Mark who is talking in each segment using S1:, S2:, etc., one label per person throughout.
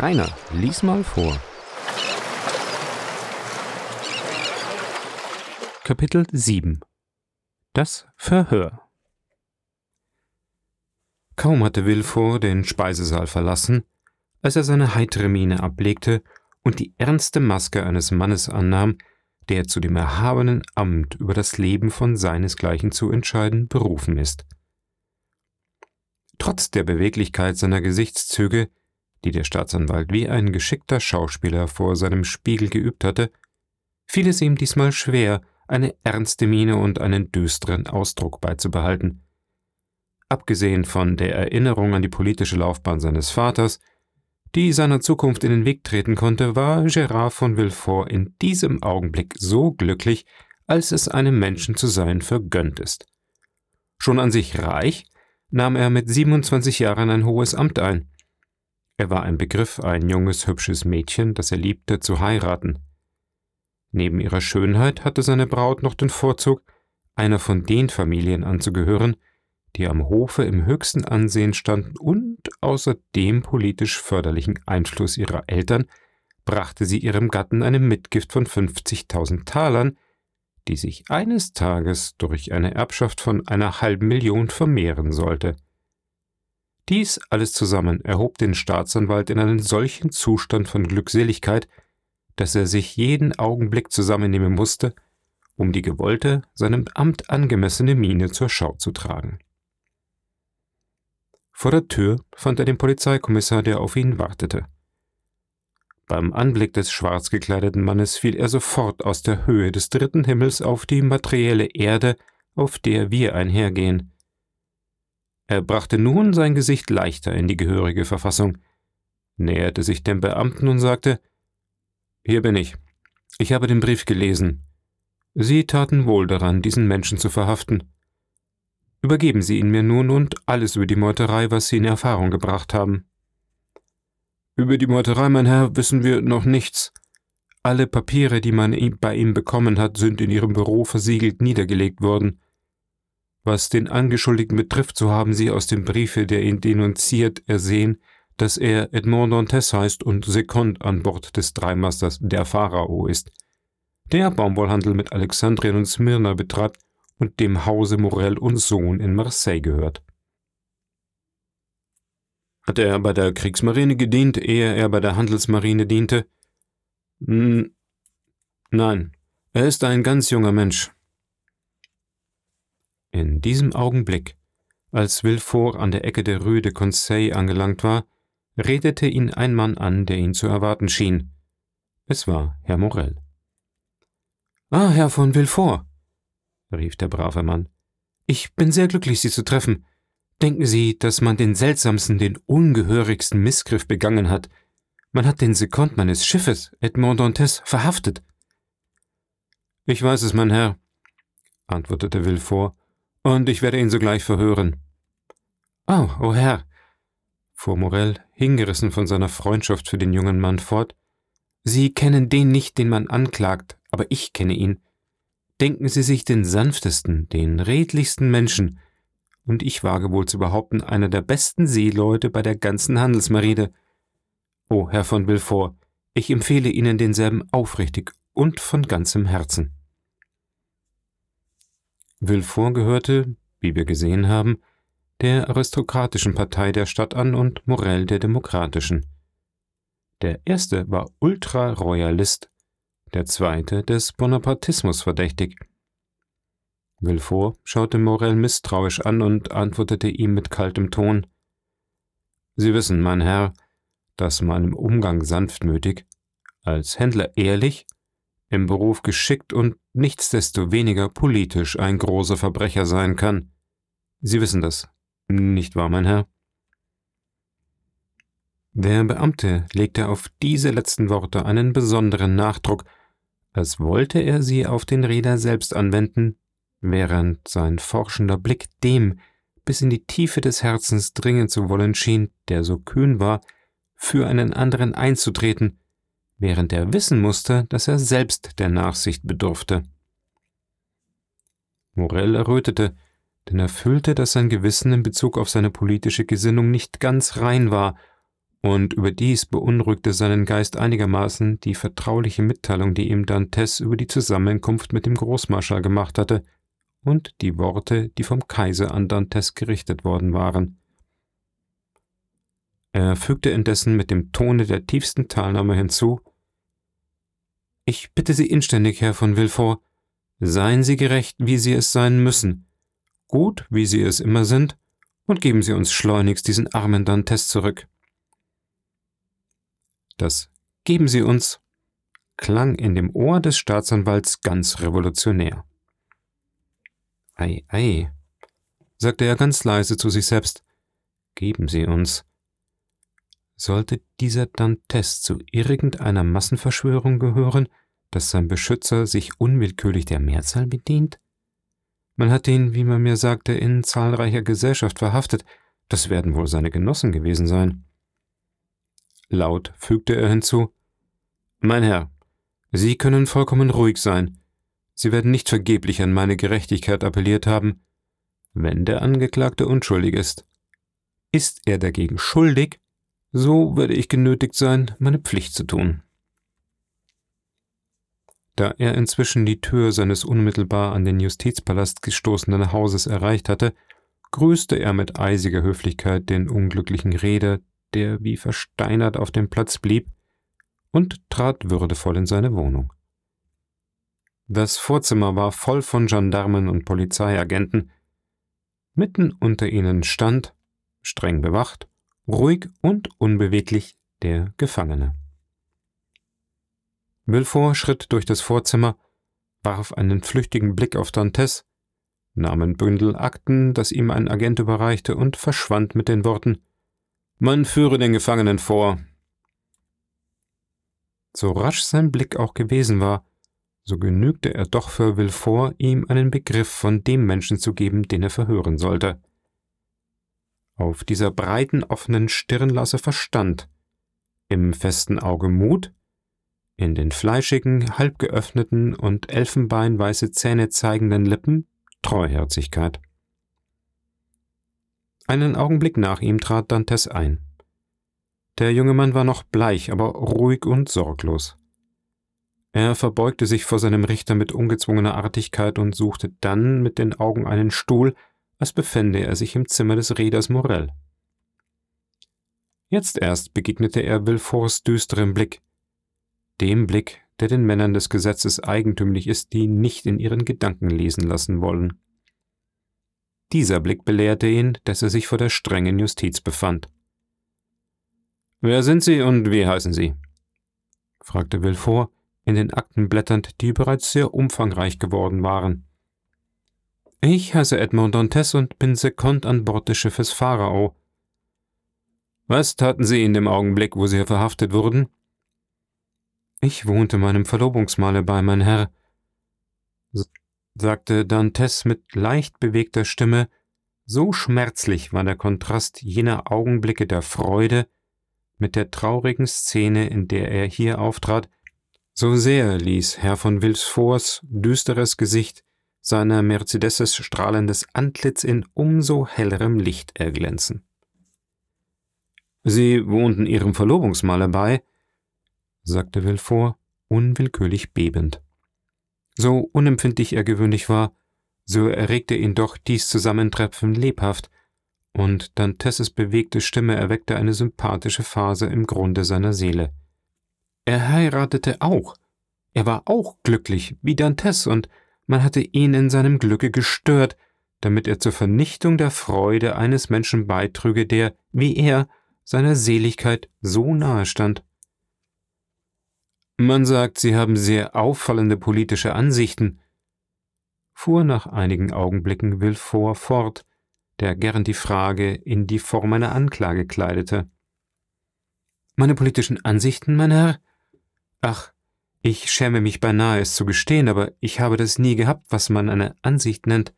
S1: Rainer, lies mal vor. Kapitel 7 Das Verhör Kaum hatte Wilfort den Speisesaal verlassen, als er seine heitere Miene ablegte und die ernste Maske eines Mannes annahm, der zu dem erhabenen Amt über das Leben von seinesgleichen zu entscheiden berufen ist. Trotz der Beweglichkeit seiner Gesichtszüge, die der Staatsanwalt wie ein geschickter Schauspieler vor seinem Spiegel geübt hatte, fiel es ihm diesmal schwer, eine ernste Miene und einen düsteren Ausdruck beizubehalten. Abgesehen von der Erinnerung an die politische Laufbahn seines Vaters, die seiner Zukunft in den Weg treten konnte, war Gérard von Villefort in diesem Augenblick so glücklich, als es einem Menschen zu sein vergönnt ist. Schon an sich reich, nahm er mit 27 Jahren ein hohes Amt ein. Er war ein Begriff, ein junges, hübsches Mädchen, das er liebte, zu heiraten. Neben ihrer Schönheit hatte seine Braut noch den Vorzug, einer von den Familien anzugehören, die am Hofe im höchsten Ansehen standen und außer dem politisch förderlichen Einfluss ihrer Eltern brachte sie ihrem Gatten eine Mitgift von 50.000 Talern, die sich eines Tages durch eine Erbschaft von einer halben Million vermehren sollte. Dies alles zusammen erhob den Staatsanwalt in einen solchen Zustand von Glückseligkeit, dass er sich jeden Augenblick zusammennehmen musste, um die gewollte, seinem Amt angemessene Miene zur Schau zu tragen. Vor der Tür fand er den Polizeikommissar, der auf ihn wartete. Beim Anblick des schwarz gekleideten Mannes fiel er sofort aus der Höhe des dritten Himmels auf die materielle Erde, auf der wir einhergehen. Er brachte nun sein Gesicht leichter in die gehörige Verfassung, näherte sich dem Beamten und sagte Hier bin ich. Ich habe den Brief gelesen. Sie taten wohl daran, diesen Menschen zu verhaften. Übergeben Sie ihn mir nun und alles über die Meuterei, was Sie in Erfahrung gebracht haben. Über die Meuterei, mein Herr, wissen wir noch nichts. Alle Papiere, die man bei ihm bekommen hat, sind in Ihrem Büro versiegelt niedergelegt worden. Was den Angeschuldigten betrifft, so haben Sie aus dem Briefe, der ihn denunziert, ersehen, dass er Edmond Dantes heißt und Sekond an Bord des Dreimasters der Pharao ist, der Baumwollhandel mit Alexandrien und Smyrna betreibt und dem Hause Morel und Sohn in Marseille gehört. Hat er bei der Kriegsmarine gedient, ehe er bei der Handelsmarine diente? Hm, nein, er ist ein ganz junger Mensch. In diesem Augenblick, als Villefort an der Ecke der Rue de Conseil angelangt war, redete ihn ein Mann an, der ihn zu erwarten schien. Es war Herr Morel. Ah, Herr von Villefort, rief der brave Mann. Ich bin sehr glücklich, Sie zu treffen. Denken Sie, dass man den seltsamsten, den ungehörigsten Missgriff begangen hat. Man hat den Sekond meines Schiffes, Edmond Dantes, verhaftet. Ich weiß es, mein Herr, antwortete Villefort, und ich werde ihn sogleich verhören. Oh, o oh Herr, fuhr Morell, hingerissen von seiner Freundschaft für den jungen Mann fort, Sie kennen den nicht, den man anklagt, aber ich kenne ihn. Denken Sie sich den sanftesten, den redlichsten Menschen, und ich wage wohl zu behaupten, einer der besten Seeleute bei der ganzen Handelsmarine. O Herr von Villefort, ich empfehle Ihnen denselben aufrichtig und von ganzem Herzen. Villefort gehörte, wie wir gesehen haben, der aristokratischen Partei der Stadt an und Morell der demokratischen. Der erste war Ultraroyalist der zweite des Bonapartismus verdächtig. Villefort schaute Morel misstrauisch an und antwortete ihm mit kaltem Ton Sie wissen, mein Herr, dass man im Umgang sanftmütig, als Händler ehrlich, im Beruf geschickt und nichtsdestoweniger politisch ein großer Verbrecher sein kann. Sie wissen das, nicht wahr, mein Herr? Der Beamte legte auf diese letzten Worte einen besonderen Nachdruck, als wollte er sie auf den Reeder selbst anwenden, während sein forschender Blick dem bis in die Tiefe des Herzens dringen zu wollen schien, der so kühn war, für einen anderen einzutreten, während er wissen musste, dass er selbst der Nachsicht bedurfte. Morell errötete, denn er fühlte, dass sein Gewissen in Bezug auf seine politische Gesinnung nicht ganz rein war und überdies beunruhigte seinen Geist einigermaßen die vertrauliche Mitteilung, die ihm Dantes über die Zusammenkunft mit dem Großmarschall gemacht hatte, und die Worte, die vom Kaiser an Dantes gerichtet worden waren. Er fügte indessen mit dem Tone der tiefsten Teilnahme hinzu Ich bitte Sie inständig, Herr von Villefort, seien Sie gerecht, wie Sie es sein müssen, gut, wie Sie es immer sind, und geben Sie uns schleunigst diesen armen Dantes zurück. Das Geben Sie uns klang in dem Ohr des Staatsanwalts ganz revolutionär. Ei, ei, sagte er ganz leise zu sich selbst, geben Sie uns. Sollte dieser Dantes zu irgendeiner Massenverschwörung gehören, dass sein Beschützer sich unwillkürlich der Mehrzahl bedient? Man hat ihn, wie man mir sagte, in zahlreicher Gesellschaft verhaftet, das werden wohl seine Genossen gewesen sein. Laut fügte er hinzu Mein Herr, Sie können vollkommen ruhig sein. Sie werden nicht vergeblich an meine Gerechtigkeit appelliert haben. Wenn der Angeklagte unschuldig ist. Ist er dagegen schuldig, so werde ich genötigt sein, meine Pflicht zu tun. Da er inzwischen die Tür seines unmittelbar an den Justizpalast gestoßenen Hauses erreicht hatte, grüßte er mit eisiger Höflichkeit den unglücklichen Reeder, der wie versteinert auf dem Platz blieb, und trat würdevoll in seine Wohnung. Das Vorzimmer war voll von Gendarmen und Polizeiagenten. Mitten unter ihnen stand, streng bewacht, ruhig und unbeweglich, der Gefangene. Villefort schritt durch das Vorzimmer, warf einen flüchtigen Blick auf Dantes, nahm ein Bündel Akten, das ihm ein Agent überreichte, und verschwand mit den Worten man führe den Gefangenen vor. So rasch sein Blick auch gewesen war, so genügte er doch für Villefort, ihm einen Begriff von dem Menschen zu geben, den er verhören sollte. Auf dieser breiten, offenen Stirn las er Verstand, im festen Auge Mut, in den fleischigen, halb geöffneten und elfenbeinweiße Zähne zeigenden Lippen Treuherzigkeit. Einen Augenblick nach ihm trat Dantes ein. Der junge Mann war noch bleich, aber ruhig und sorglos. Er verbeugte sich vor seinem Richter mit ungezwungener Artigkeit und suchte dann mit den Augen einen Stuhl, als befände er sich im Zimmer des Reders Morell. Jetzt erst begegnete er Villeforts düsterem Blick, dem Blick, der den Männern des Gesetzes eigentümlich ist, die nicht in ihren Gedanken lesen lassen wollen. Dieser Blick belehrte ihn, dass er sich vor der strengen Justiz befand. Wer sind Sie und wie heißen Sie? fragte Villefort, in den Akten blätternd, die bereits sehr umfangreich geworden waren. Ich heiße Edmond Dantes und bin Sekond an Bord des Schiffes Pharao. Was taten Sie in dem Augenblick, wo Sie verhaftet wurden? Ich wohnte meinem Verlobungsmahle bei, mein Herr, sagte Dantes mit leicht bewegter Stimme, so schmerzlich war der Kontrast jener Augenblicke der Freude mit der traurigen Szene, in der er hier auftrat, so sehr ließ Herr von Villefors düsteres Gesicht seiner Mercedeses strahlendes Antlitz in umso hellerem Licht erglänzen. Sie wohnten Ihrem Verlobungsmaler bei, sagte Villefort, unwillkürlich bebend. So unempfindlich er gewöhnlich war, so erregte ihn doch dies Zusammentreffen lebhaft, und Dantesses bewegte Stimme erweckte eine sympathische Phase im Grunde seiner Seele. Er heiratete auch. Er war auch glücklich, wie Dantes, und man hatte ihn in seinem Glücke gestört, damit er zur Vernichtung der Freude eines Menschen beitrüge, der, wie er, seiner Seligkeit so nahe stand. Man sagt, Sie haben sehr auffallende politische Ansichten, fuhr nach einigen Augenblicken Villefort fort, der gern die Frage in die Form einer Anklage kleidete. Meine politischen Ansichten, mein Herr? Ach, ich schäme mich beinahe, es zu gestehen, aber ich habe das nie gehabt, was man eine Ansicht nennt.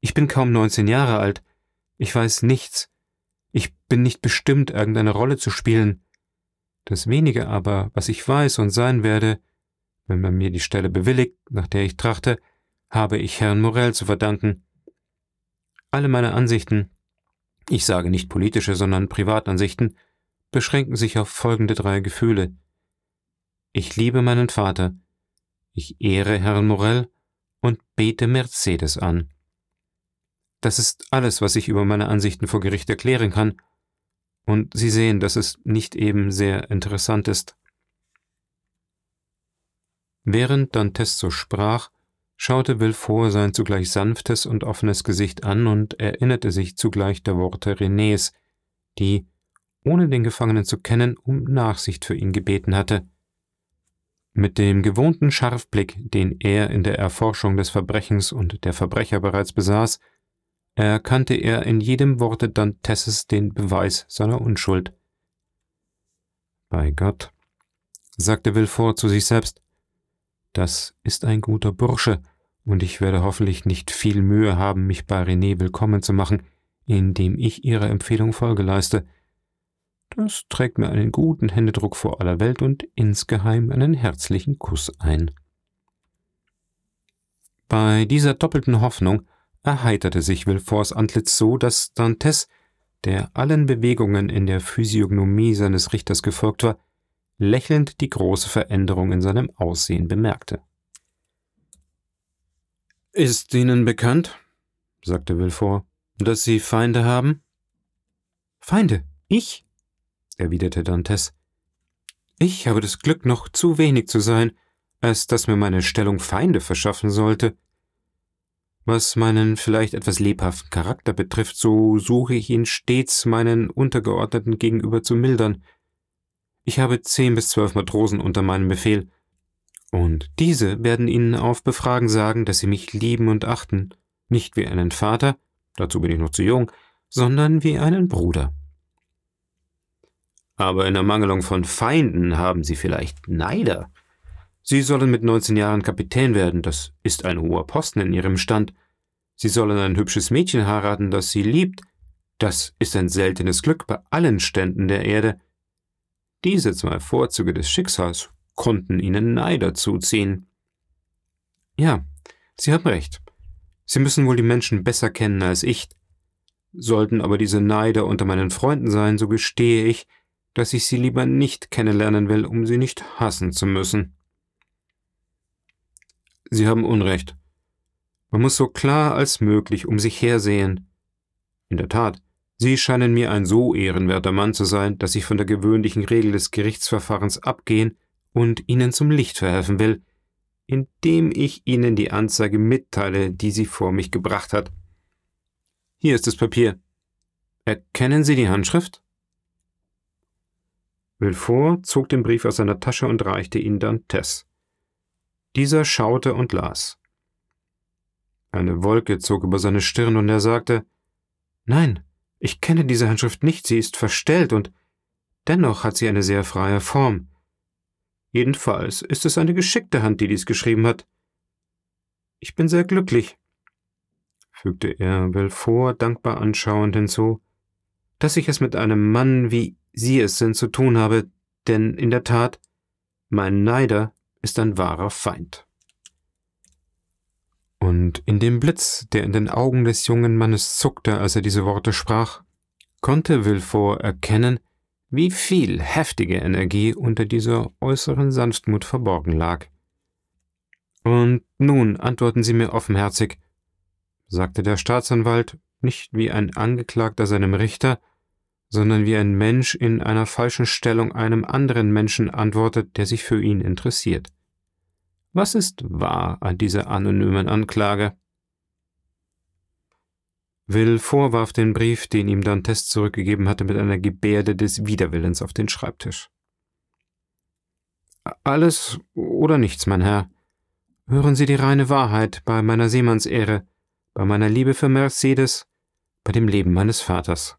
S1: Ich bin kaum neunzehn Jahre alt. Ich weiß nichts. Ich bin nicht bestimmt, irgendeine Rolle zu spielen. Das wenige aber, was ich weiß und sein werde, wenn man mir die Stelle bewilligt, nach der ich trachte, habe ich Herrn Morell zu verdanken. Alle meine Ansichten, ich sage nicht politische, sondern Privatansichten, beschränken sich auf folgende drei Gefühle. Ich liebe meinen Vater, ich ehre Herrn Morell und bete Mercedes an. Das ist alles, was ich über meine Ansichten vor Gericht erklären kann, und Sie sehen, dass es nicht eben sehr interessant ist. Während Dantes so sprach, schaute Villefort sein zugleich sanftes und offenes Gesicht an und erinnerte sich zugleich der Worte Renés, die, ohne den Gefangenen zu kennen, um Nachsicht für ihn gebeten hatte. Mit dem gewohnten Scharfblick, den er in der Erforschung des Verbrechens und der Verbrecher bereits besaß, erkannte er in jedem Worte Dantesses den Beweis seiner Unschuld. Bei Gott, sagte Villefort zu sich selbst, das ist ein guter Bursche, und ich werde hoffentlich nicht viel Mühe haben, mich bei René willkommen zu machen, indem ich ihrer Empfehlung Folge leiste. Das trägt mir einen guten Händedruck vor aller Welt und insgeheim einen herzlichen Kuss ein. Bei dieser doppelten Hoffnung erheiterte sich Villeforts Antlitz so, dass Dantes, der allen Bewegungen in der Physiognomie seines Richters gefolgt war, lächelnd die große Veränderung in seinem Aussehen bemerkte. Ist Ihnen bekannt, sagte Villefort, dass Sie Feinde haben? Feinde? Ich? Erwiderte Dantes. Ich habe das Glück, noch zu wenig zu sein, als dass mir meine Stellung Feinde verschaffen sollte. Was meinen vielleicht etwas lebhaften Charakter betrifft, so suche ich ihn stets meinen Untergeordneten gegenüber zu mildern, ich habe zehn bis zwölf Matrosen unter meinem Befehl, und diese werden Ihnen auf Befragen sagen, dass Sie mich lieben und achten, nicht wie einen Vater, dazu bin ich noch zu jung, sondern wie einen Bruder. Aber in Ermangelung von Feinden haben Sie vielleicht Neider. Sie sollen mit neunzehn Jahren Kapitän werden, das ist ein hoher Posten in Ihrem Stand. Sie sollen ein hübsches Mädchen heiraten, das Sie liebt, das ist ein seltenes Glück bei allen Ständen der Erde. Diese zwei Vorzüge des Schicksals konnten ihnen Neider zuziehen. Ja, Sie haben recht. Sie müssen wohl die Menschen besser kennen als ich. Sollten aber diese Neider unter meinen Freunden sein, so gestehe ich, dass ich sie lieber nicht kennenlernen will, um sie nicht hassen zu müssen. Sie haben Unrecht. Man muss so klar als möglich um sich hersehen. In der Tat, Sie scheinen mir ein so ehrenwerter Mann zu sein, dass ich von der gewöhnlichen Regel des Gerichtsverfahrens abgehen und Ihnen zum Licht verhelfen will, indem ich Ihnen die Anzeige mitteile, die sie vor mich gebracht hat. Hier ist das Papier. Erkennen Sie die Handschrift? Villefort zog den Brief aus seiner Tasche und reichte ihn Dantes. Dieser schaute und las. Eine Wolke zog über seine Stirn und er sagte, Nein, ich kenne diese Handschrift nicht, sie ist verstellt und dennoch hat sie eine sehr freie Form. Jedenfalls ist es eine geschickte Hand, die dies geschrieben hat. Ich bin sehr glücklich, fügte er Belfort dankbar anschauend hinzu, dass ich es mit einem Mann, wie Sie es sind, zu tun habe, denn in der Tat, mein Neider ist ein wahrer Feind und in dem Blitz, der in den Augen des jungen Mannes zuckte, als er diese Worte sprach, konnte Villefort erkennen, wie viel heftige Energie unter dieser äußeren Sanftmut verborgen lag. Und nun antworten Sie mir offenherzig, sagte der Staatsanwalt, nicht wie ein Angeklagter seinem Richter, sondern wie ein Mensch in einer falschen Stellung einem anderen Menschen antwortet, der sich für ihn interessiert. Was ist wahr an dieser anonymen Anklage? Will vorwarf den Brief, den ihm Dantes zurückgegeben hatte, mit einer Gebärde des Widerwillens auf den Schreibtisch. Alles oder nichts, mein Herr. Hören Sie die reine Wahrheit bei meiner Seemannsehre, bei meiner Liebe für Mercedes, bei dem Leben meines Vaters.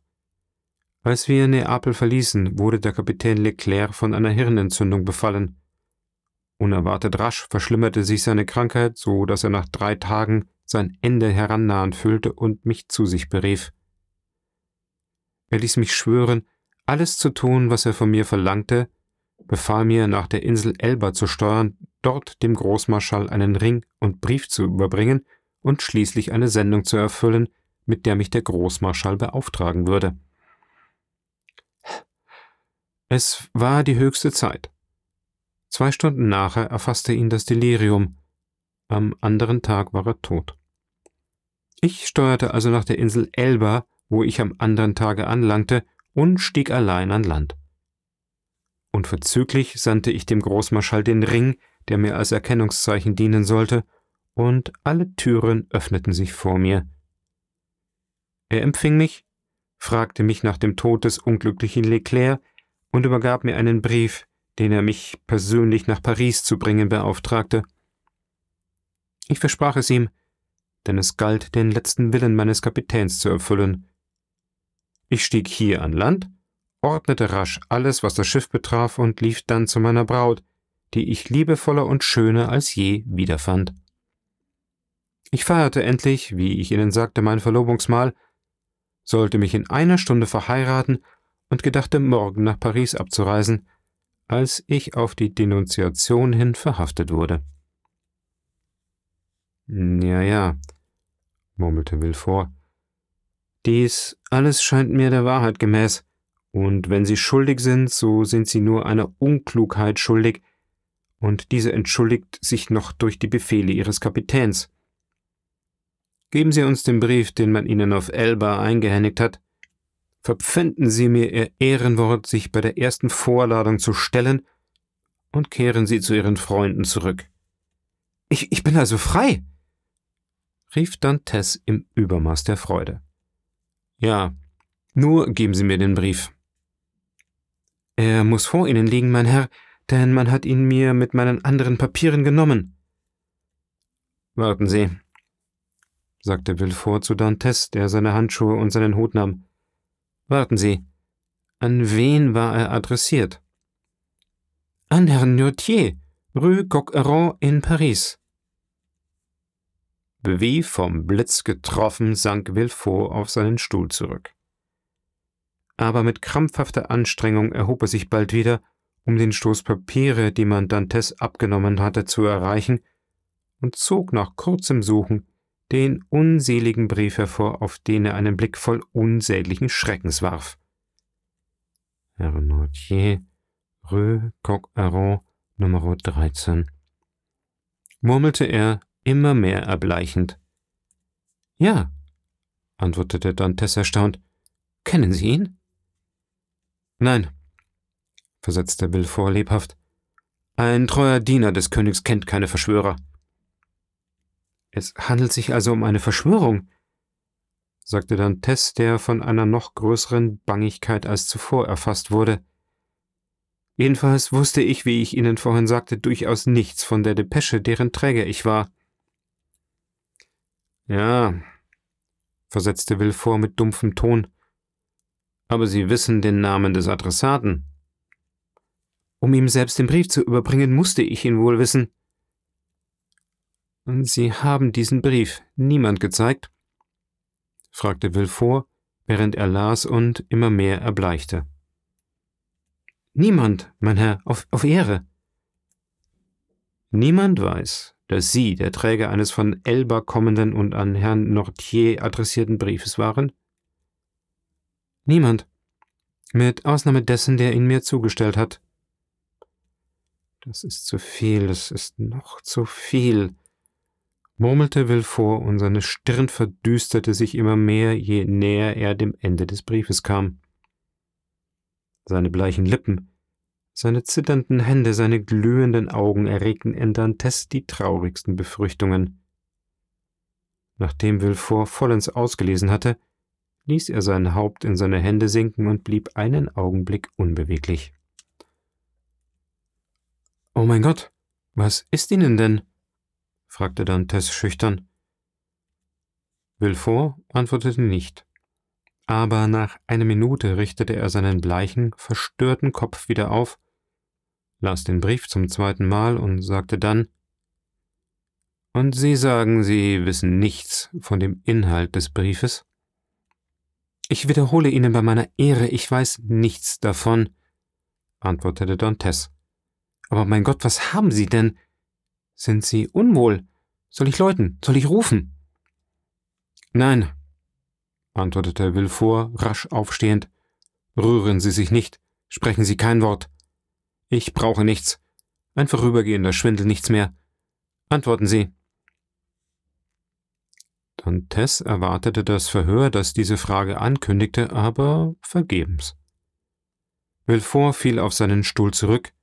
S1: Als wir Neapel verließen, wurde der Kapitän Leclerc von einer Hirnentzündung befallen. Unerwartet rasch verschlimmerte sich seine Krankheit, so dass er nach drei Tagen sein Ende herannahen fühlte und mich zu sich berief. Er ließ mich schwören, alles zu tun, was er von mir verlangte, befahl mir, nach der Insel Elba zu steuern, dort dem Großmarschall einen Ring und Brief zu überbringen und schließlich eine Sendung zu erfüllen, mit der mich der Großmarschall beauftragen würde. Es war die höchste Zeit. Zwei Stunden nachher erfasste ihn das Delirium. Am anderen Tag war er tot. Ich steuerte also nach der Insel Elba, wo ich am anderen Tage anlangte, und stieg allein an Land. Unverzüglich sandte ich dem Großmarschall den Ring, der mir als Erkennungszeichen dienen sollte, und alle Türen öffneten sich vor mir. Er empfing mich, fragte mich nach dem Tod des unglücklichen Leclerc und übergab mir einen Brief, den er mich persönlich nach Paris zu bringen beauftragte. Ich versprach es ihm, denn es galt, den letzten Willen meines Kapitäns zu erfüllen. Ich stieg hier an Land, ordnete rasch alles, was das Schiff betraf, und lief dann zu meiner Braut, die ich liebevoller und schöner als je wiederfand. Ich feierte endlich, wie ich Ihnen sagte, mein Verlobungsmahl, sollte mich in einer Stunde verheiraten und gedachte morgen nach Paris abzureisen, als ich auf die Denunziation hin verhaftet wurde. Ja, ja, murmelte Villefort. Dies alles scheint mir der Wahrheit gemäß, und wenn Sie schuldig sind, so sind Sie nur einer Unklugheit schuldig, und diese entschuldigt sich noch durch die Befehle Ihres Kapitäns. Geben Sie uns den Brief, den man Ihnen auf Elba eingehändigt hat. Verpfänden Sie mir Ihr Ehrenwort, sich bei der ersten Vorladung zu stellen, und kehren Sie zu Ihren Freunden zurück. Ich, ich bin also frei, rief Dantes im Übermaß der Freude. Ja, nur geben Sie mir den Brief. Er muss vor Ihnen liegen, mein Herr, denn man hat ihn mir mit meinen anderen Papieren genommen. Warten Sie, sagte Villefort zu Dantes, der seine Handschuhe und seinen Hut nahm. Warten Sie, an wen war er adressiert? An Herrn Notier, Rue Coq-Heron in Paris. Wie vom Blitz getroffen sank Villefort auf seinen Stuhl zurück. Aber mit krampfhafter Anstrengung erhob er sich bald wieder, um den Stoß Papiere, die man Dantes abgenommen hatte, zu erreichen, und zog nach kurzem Suchen den unseligen Brief hervor, auf den er einen Blick voll unsäglichen Schreckens warf. Herr Nortier, Rue Coq-Heron, Nummer 13, murmelte er, immer mehr erbleichend. Ja, antwortete Dantes erstaunt. Kennen Sie ihn? Nein, versetzte Villefort lebhaft. Ein treuer Diener des Königs kennt keine Verschwörer. Es handelt sich also um eine Verschwörung, sagte Dantes, der von einer noch größeren Bangigkeit als zuvor erfasst wurde. Jedenfalls wusste ich, wie ich Ihnen vorhin sagte, durchaus nichts von der Depesche, deren Träger ich war. Ja, versetzte Villefort mit dumpfem Ton, aber Sie wissen den Namen des Adressaten. Um ihm selbst den Brief zu überbringen, musste ich ihn wohl wissen. Sie haben diesen Brief niemand gezeigt? fragte Villefort, während er las und immer mehr erbleichte. Niemand, mein Herr, auf, auf Ehre. Niemand weiß, dass Sie der Träger eines von Elba kommenden und an Herrn Nortier adressierten Briefes waren? Niemand, mit Ausnahme dessen, der ihn mir zugestellt hat. Das ist zu viel, das ist noch zu viel, murmelte Villefort, und seine Stirn verdüsterte sich immer mehr, je näher er dem Ende des Briefes kam. Seine bleichen Lippen, seine zitternden Hände, seine glühenden Augen erregten in Dantes die traurigsten Befürchtungen. Nachdem Villefort vollends ausgelesen hatte, ließ er sein Haupt in seine Hände sinken und blieb einen Augenblick unbeweglich. Oh mein Gott, was ist Ihnen denn? Fragte Dantes schüchtern. Villefort antwortete nicht, aber nach einer Minute richtete er seinen bleichen, verstörten Kopf wieder auf las den Brief zum zweiten Mal und sagte dann Und Sie sagen, Sie wissen nichts von dem Inhalt des Briefes? Ich wiederhole Ihnen bei meiner Ehre, ich weiß nichts davon, antwortete Dantes. Aber mein Gott, was haben Sie denn? Sind Sie unwohl? Soll ich läuten? Soll ich rufen? Nein, antwortete Villefort rasch aufstehend. Rühren Sie sich nicht. Sprechen Sie kein Wort. Ich brauche nichts. Ein vorübergehender Schwindel, nichts mehr. Antworten Sie. Dantes erwartete das Verhör, das diese Frage ankündigte, aber vergebens. Villefort fiel auf seinen Stuhl zurück,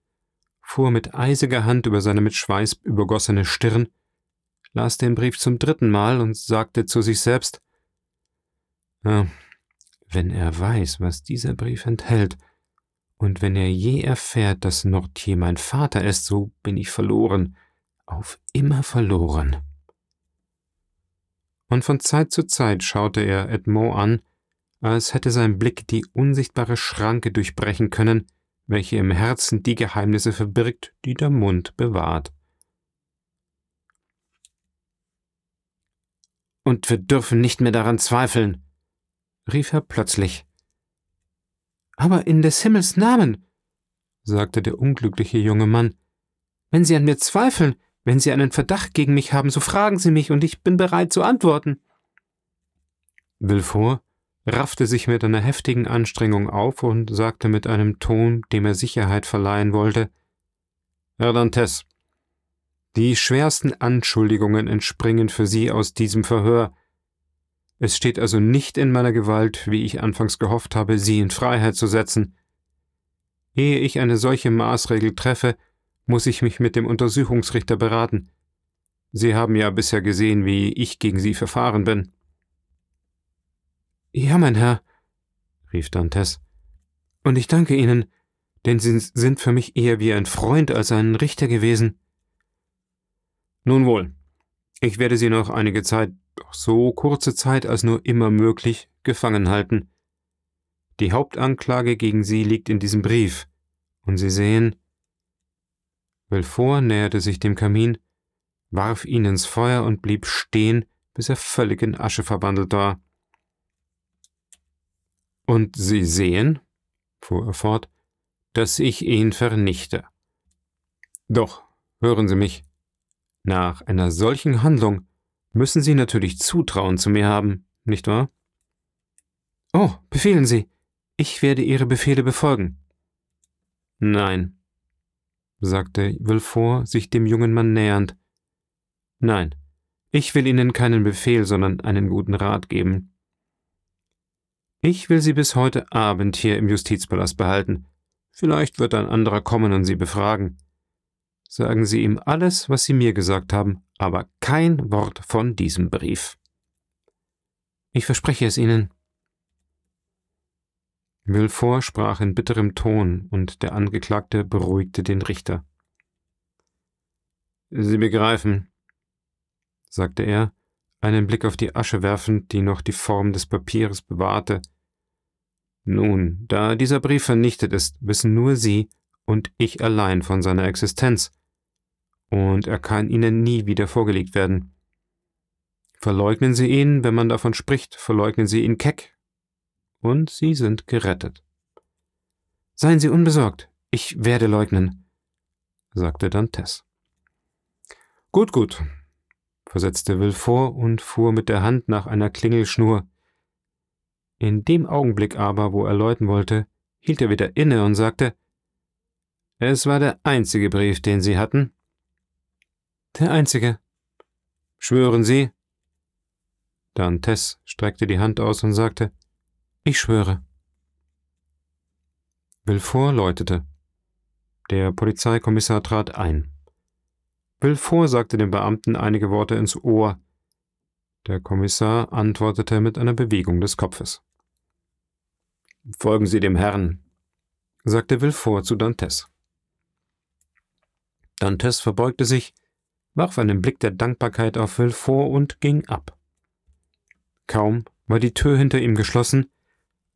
S1: fuhr mit eisiger Hand über seine mit Schweiß übergossene Stirn, las den Brief zum dritten Mal und sagte zu sich selbst ja, Wenn er weiß, was dieser Brief enthält, und wenn er je erfährt, dass Nortier mein Vater ist, so bin ich verloren, auf immer verloren. Und von Zeit zu Zeit schaute er Edmond an, als hätte sein Blick die unsichtbare Schranke durchbrechen können, welche im Herzen die Geheimnisse verbirgt, die der Mund bewahrt. Und wir dürfen nicht mehr daran zweifeln, rief er plötzlich. Aber in des Himmels Namen, sagte der unglückliche junge Mann, wenn Sie an mir zweifeln, wenn Sie einen Verdacht gegen mich haben, so fragen Sie mich, und ich bin bereit zu antworten. Villefort raffte sich mit einer heftigen Anstrengung auf und sagte mit einem Ton, dem er Sicherheit verleihen wollte Herr Dantes, die schwersten Anschuldigungen entspringen für Sie aus diesem Verhör. Es steht also nicht in meiner Gewalt, wie ich anfangs gehofft habe, Sie in Freiheit zu setzen. Ehe ich eine solche Maßregel treffe, muss ich mich mit dem Untersuchungsrichter beraten. Sie haben ja bisher gesehen, wie ich gegen Sie verfahren bin. Ja, mein Herr, rief Dantes, und ich danke Ihnen, denn Sie sind für mich eher wie ein Freund als ein Richter gewesen. Nun wohl, ich werde Sie noch einige Zeit, doch so kurze Zeit als nur immer möglich, gefangen halten. Die Hauptanklage gegen Sie liegt in diesem Brief, und Sie sehen, Belfort näherte sich dem Kamin, warf ihn ins Feuer und blieb stehen, bis er völlig in Asche verwandelt war. Und Sie sehen, fuhr er fort, dass ich ihn vernichte. Doch, hören Sie mich, nach einer solchen Handlung müssen Sie natürlich Zutrauen zu mir haben, nicht wahr? Oh, befehlen Sie. Ich werde Ihre Befehle befolgen. Nein, sagte Villefort, sich dem jungen Mann nähernd. Nein, ich will Ihnen keinen Befehl, sondern einen guten Rat geben. Ich will Sie bis heute Abend hier im Justizpalast behalten. Vielleicht wird ein anderer kommen und Sie befragen. Sagen Sie ihm alles, was Sie mir gesagt haben, aber kein Wort von diesem Brief. Ich verspreche es Ihnen. Villefort sprach in bitterem Ton, und der Angeklagte beruhigte den Richter. Sie begreifen, sagte er, einen Blick auf die Asche werfend, die noch die Form des Papiers bewahrte. Nun, da dieser Brief vernichtet ist, wissen nur Sie und ich allein von seiner Existenz, und er kann Ihnen nie wieder vorgelegt werden. Verleugnen Sie ihn, wenn man davon spricht, verleugnen Sie ihn keck, und Sie sind gerettet. Seien Sie unbesorgt, ich werde leugnen, sagte Dantes. Gut, gut, versetzte Villefort und fuhr mit der Hand nach einer Klingelschnur. In dem Augenblick aber, wo er läuten wollte, hielt er wieder inne und sagte Es war der einzige Brief, den Sie hatten. Der einzige. Schwören Sie? Dantes streckte die Hand aus und sagte Ich schwöre. Villefort läutete. Der Polizeikommissar trat ein. Villefort sagte dem Beamten einige Worte ins Ohr. Der Kommissar antwortete mit einer Bewegung des Kopfes. Folgen Sie dem Herrn, sagte Villefort zu Dantes. Dantes verbeugte sich, warf einen Blick der Dankbarkeit auf Villefort und ging ab. Kaum war die Tür hinter ihm geschlossen,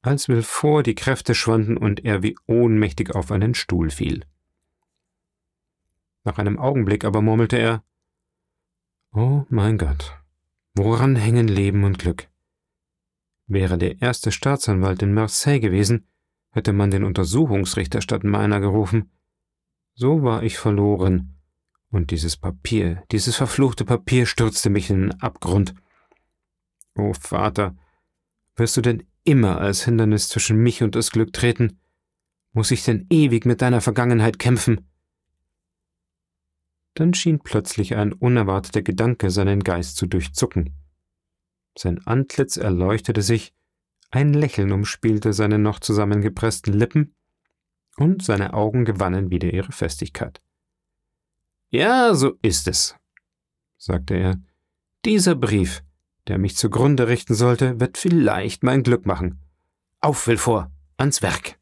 S1: als Villefort die Kräfte schwanden und er wie ohnmächtig auf einen Stuhl fiel. Nach einem Augenblick aber murmelte er Oh mein Gott, woran hängen Leben und Glück? Wäre der erste Staatsanwalt in Marseille gewesen, hätte man den Untersuchungsrichter statt meiner gerufen. So war ich verloren, und dieses Papier, dieses verfluchte Papier stürzte mich in den Abgrund. O Vater, wirst du denn immer als Hindernis zwischen mich und das Glück treten? Muss ich denn ewig mit deiner Vergangenheit kämpfen? Dann schien plötzlich ein unerwarteter Gedanke seinen Geist zu durchzucken. Sein Antlitz erleuchtete sich, ein Lächeln umspielte seine noch zusammengepressten Lippen, und seine Augen gewannen wieder ihre Festigkeit. Ja, so ist es, sagte er. Dieser Brief, der mich zugrunde richten sollte, wird vielleicht mein Glück machen. Auf, will vor, ans Werk.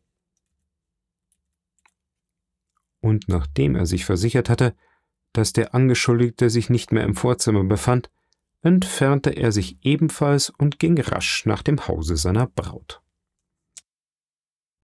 S1: Und nachdem er sich versichert hatte, dass der Angeschuldigte sich nicht mehr im Vorzimmer befand, entfernte er sich ebenfalls und ging rasch nach dem Hause seiner Braut.